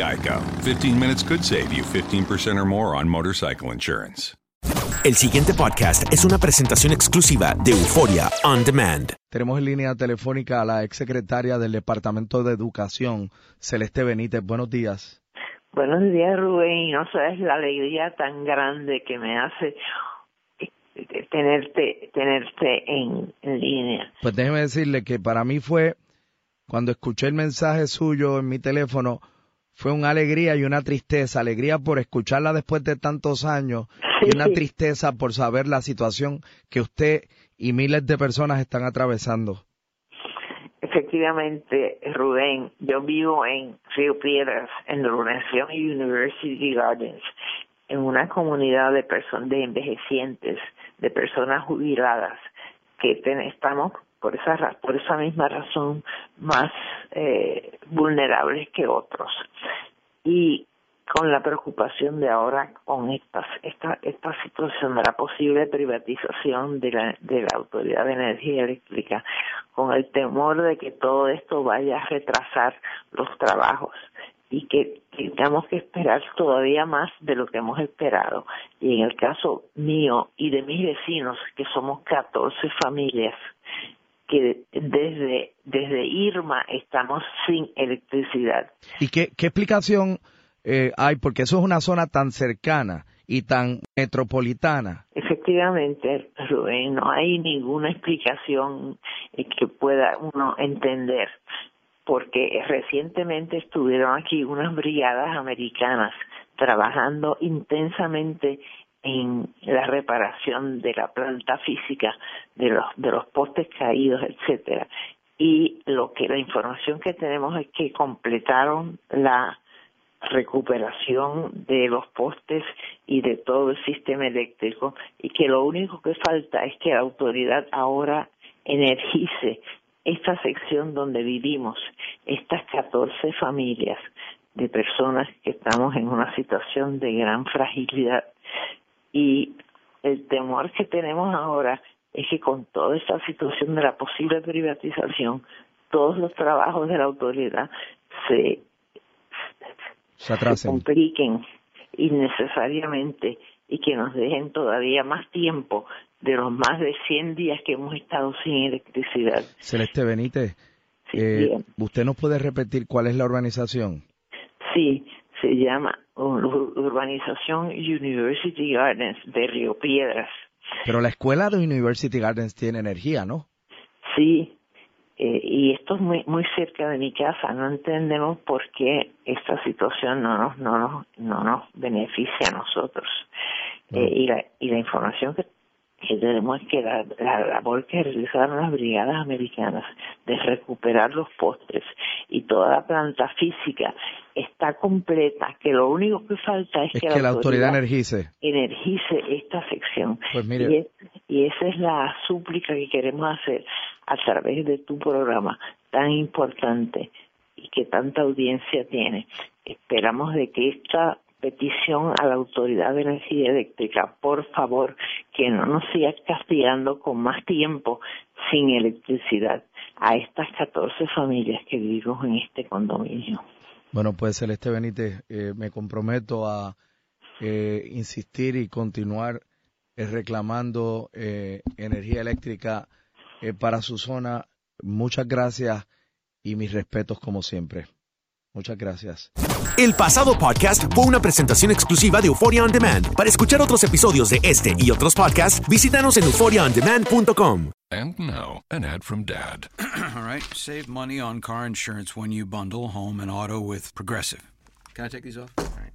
Geico. 15 minutes could save you 15% or more on motorcycle insurance. El siguiente podcast es una presentación exclusiva de Euforia On Demand. Tenemos en línea telefónica a la exsecretaria del Departamento de Educación, Celeste Benítez. Buenos días. Buenos días, Rubén. No sabes la alegría tan grande que me hace eh, tenerte tenerte en, en línea. Pues déjeme decirle que para mí fue, cuando escuché el mensaje suyo en mi teléfono, fue una alegría y una tristeza. Alegría por escucharla después de tantos años y una tristeza por saber la situación que usted y miles de personas están atravesando. Efectivamente, Rubén, yo vivo en Río Piedras, en urbanización University Gardens, en una comunidad de personas, de envejecientes, de personas jubiladas, que ten- estamos por esa por esa misma razón más eh, vulnerables que otros y con la preocupación de ahora con esta esta esta situación de la posible privatización de la de la autoridad de energía eléctrica con el temor de que todo esto vaya a retrasar los trabajos y que tengamos que esperar todavía más de lo que hemos esperado. Y en el caso mío y de mis vecinos, que somos 14 familias, que desde, desde Irma estamos sin electricidad. ¿Y qué, qué explicación eh, hay? Porque eso es una zona tan cercana y tan metropolitana. Efectivamente, Rubén, no hay ninguna explicación eh, que pueda uno entender, porque recientemente estuvieron aquí unas brigadas americanas trabajando intensamente en la reparación de la planta física de los de los postes caídos, etcétera. Y lo que la información que tenemos es que completaron la recuperación de los postes y de todo el sistema eléctrico y que lo único que falta es que la autoridad ahora energice esta sección donde vivimos, estas 14 familias de personas que estamos en una situación de gran fragilidad y el temor que tenemos ahora es que con toda esta situación de la posible privatización, todos los trabajos de la autoridad se Se se compliquen innecesariamente y que nos dejen todavía más tiempo de los más de 100 días que hemos estado sin electricidad. Celeste Benítez, eh, ¿usted nos puede repetir cuál es la urbanización? Sí, se llama Urbanización University Gardens de Río Piedras. Pero la escuela de University Gardens tiene energía, ¿no? Sí, eh, y esto es muy, muy cerca de mi casa. No entendemos por qué esta situación no nos, no nos, no nos beneficia a nosotros. Eh, y, la, y la información que que tenemos que la, la labor que realizaron las brigadas americanas de recuperar los postres y toda la planta física está completa, que lo único que falta es, que, la, autoridad, energice. energice esta sección. Pues y, y esa es la súplica que queremos hacer a través de tu programa tan importante y que tanta audiencia tiene. Esperamos de que esta petición a la Autoridad de Energía Eléctrica, por favor, que no nos siga castigando con más tiempo sin electricidad a estas 14 familias que vivimos en este condominio. Bueno, pues Celeste Benítez, eh, me comprometo a eh, insistir y continuar eh, reclamando energía eléctrica para su zona. Muchas gracias y mis respetos como siempre. Muchas gracias. El pasado podcast fue una presentación exclusiva de Euphoria On Demand. Para escuchar otros episodios de este y otros podcasts, visítanos en euphoriaondemand.com. And now, an ad from Dad. All right, save money on car insurance when you bundle home and auto with Progressive. Can I take these off? All right.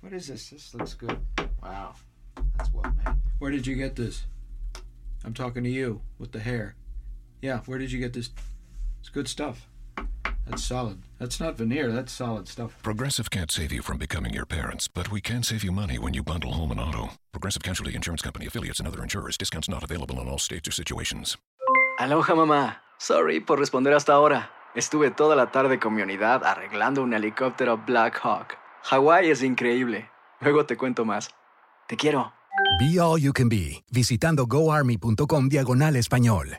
What is this? This looks good. Wow, that's well made. Where did you get this? I'm talking to you with the hair. Yeah, where did you get this? It's good stuff. That's solid. That's not veneer. That's solid stuff. Progressive can't save you from becoming your parents, but we can save you money when you bundle home and auto. Progressive Casualty Insurance Company affiliates and other insurers. Discounts not available in all states or situations. Aloha, mamá. Sorry por responder hasta ahora. Estuve toda la tarde con mi unidad arreglando un helicóptero Black Hawk. Hawái es increíble. Luego te cuento más. Te quiero. Be All You Can Be, visitando goarmy.com diagonal español.